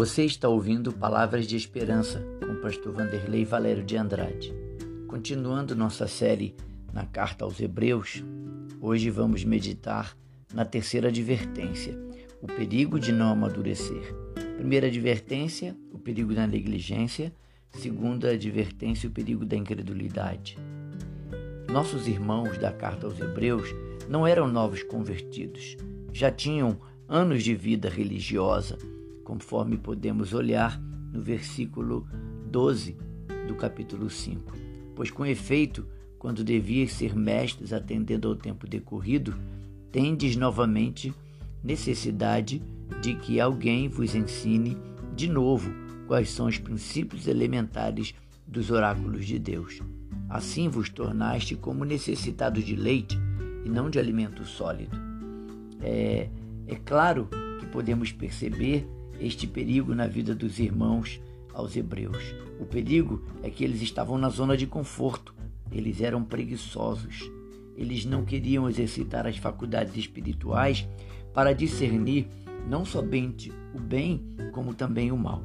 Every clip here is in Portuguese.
Você está ouvindo Palavras de Esperança com o pastor Vanderlei Valério de Andrade. Continuando nossa série na carta aos Hebreus, hoje vamos meditar na terceira advertência, o perigo de não amadurecer. Primeira advertência, o perigo da negligência. Segunda advertência, o perigo da incredulidade. Nossos irmãos da carta aos Hebreus não eram novos convertidos, já tinham anos de vida religiosa conforme podemos olhar no versículo 12 do capítulo 5. Pois, com efeito, quando devias ser mestres atendendo ao tempo decorrido, tendes novamente necessidade de que alguém vos ensine de novo quais são os princípios elementares dos oráculos de Deus. Assim vos tornaste como necessitados de leite e não de alimento sólido. É, é claro que podemos perceber este perigo na vida dos irmãos aos hebreus. O perigo é que eles estavam na zona de conforto, eles eram preguiçosos, eles não queriam exercitar as faculdades espirituais para discernir não somente o bem, como também o mal.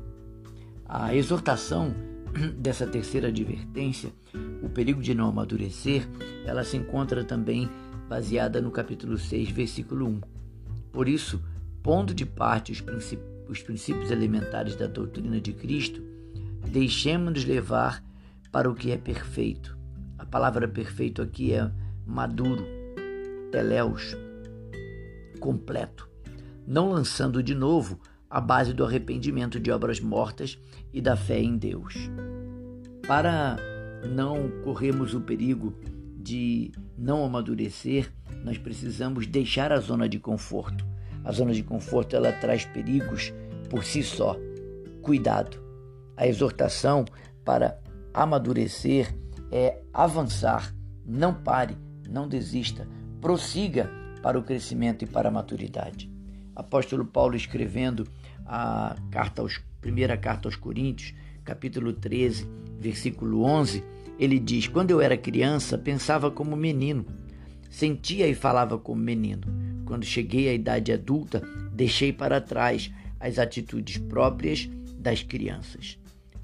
A exortação dessa terceira advertência, o perigo de não amadurecer, ela se encontra também baseada no capítulo 6, versículo 1. Por isso, pondo de parte os princípios os princípios elementares da doutrina de Cristo, deixemos-nos levar para o que é perfeito. A palavra perfeito aqui é maduro, teleus, completo, não lançando de novo a base do arrependimento de obras mortas e da fé em Deus. Para não corrermos o perigo de não amadurecer, nós precisamos deixar a zona de conforto a zona de conforto ela traz perigos por si só. Cuidado. A exortação para amadurecer é avançar. Não pare, não desista. Prossiga para o crescimento e para a maturidade. Apóstolo Paulo escrevendo a carta aos, primeira carta aos Coríntios, capítulo 13, versículo 11, ele diz: Quando eu era criança, pensava como menino, sentia e falava como menino quando cheguei à idade adulta, deixei para trás as atitudes próprias das crianças.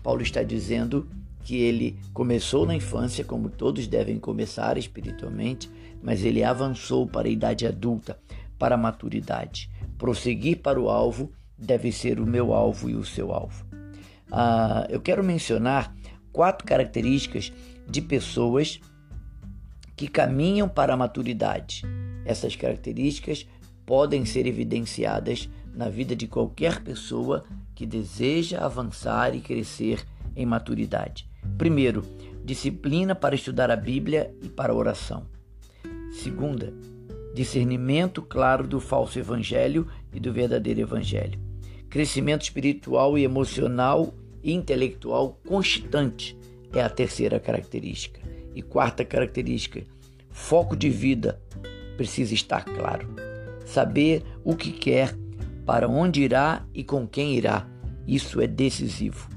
Paulo está dizendo que ele começou na infância, como todos devem começar espiritualmente, mas ele avançou para a idade adulta, para a maturidade. Prosseguir para o alvo deve ser o meu alvo e o seu alvo. Ah, eu quero mencionar quatro características de pessoas que caminham para a maturidade. Essas características podem ser evidenciadas na vida de qualquer pessoa que deseja avançar e crescer em maturidade. Primeiro, disciplina para estudar a Bíblia e para a oração. Segunda, discernimento claro do falso evangelho e do verdadeiro evangelho. Crescimento espiritual e emocional e intelectual constante é a terceira característica. E quarta característica, foco de vida precisa estar claro. Saber o que quer, para onde irá e com quem irá. Isso é decisivo.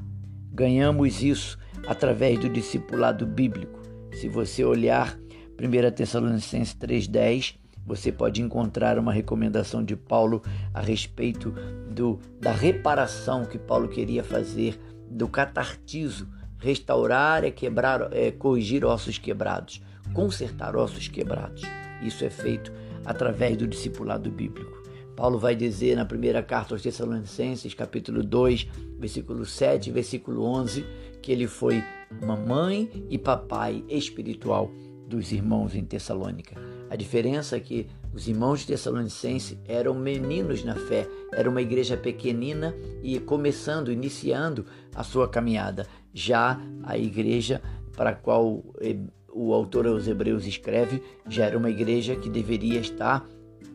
Ganhamos isso através do discipulado bíblico. Se você olhar 1 Tessalonicenses 3,10, você pode encontrar uma recomendação de Paulo a respeito do, da reparação que Paulo queria fazer, do catartizo, restaurar é quebrar, é corrigir ossos quebrados, consertar ossos quebrados. Isso é feito através do discipulado bíblico. Paulo vai dizer na primeira carta aos Tessalonicenses, capítulo 2, versículo 7 versículo 11, que ele foi mamãe e papai espiritual dos irmãos em Tessalônica. A diferença é que os irmãos de Tessalonicense eram meninos na fé, era uma igreja pequenina e começando, iniciando a sua caminhada. Já a igreja para a qual eh, o autor aos Hebreus escreve, já era uma igreja que deveria estar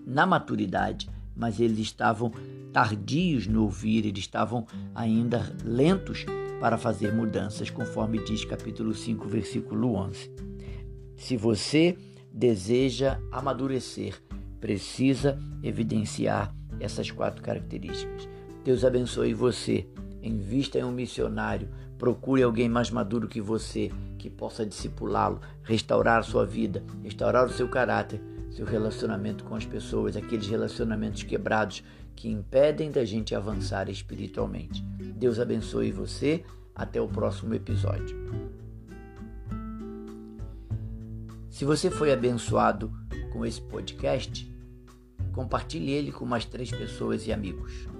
na maturidade, mas eles estavam tardios no ouvir, eles estavam ainda lentos para fazer mudanças, conforme diz capítulo 5, versículo 11. Se você deseja amadurecer, precisa evidenciar essas quatro características. Deus abençoe você. Invista em um missionário. Procure alguém mais maduro que você que possa discipulá-lo, restaurar sua vida, restaurar o seu caráter, seu relacionamento com as pessoas, aqueles relacionamentos quebrados que impedem da gente avançar espiritualmente. Deus abençoe você. Até o próximo episódio. Se você foi abençoado com esse podcast, compartilhe ele com mais três pessoas e amigos.